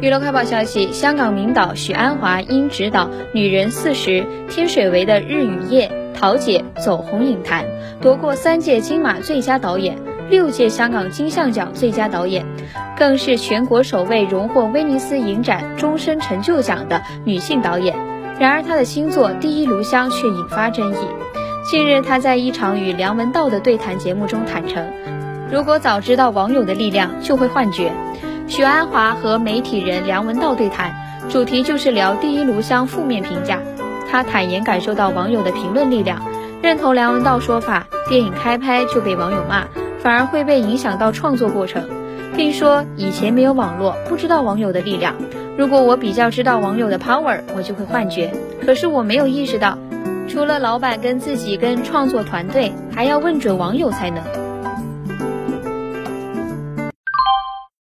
娱乐快报消息：香港名导许鞍华因执导《女人四十》《天水围的日与夜》《桃姐》走红影坛，夺过三届金马最佳导演、六届香港金像奖最佳导演，更是全国首位荣获威尼斯影展终身成就奖的女性导演。然而，她的新作《第一炉香》却引发争议。近日，她在一场与梁文道的对谈节目中坦诚：“如果早知道网友的力量，就会幻觉。”许鞍华和媒体人梁文道对谈，主题就是聊《第一炉香》负面评价。他坦言感受到网友的评论力量，认同梁文道说法：电影开拍就被网友骂，反而会被影响到创作过程，并说以前没有网络，不知道网友的力量。如果我比较知道网友的 power，我就会幻觉。可是我没有意识到，除了老板跟自己跟创作团队，还要问准网友才能。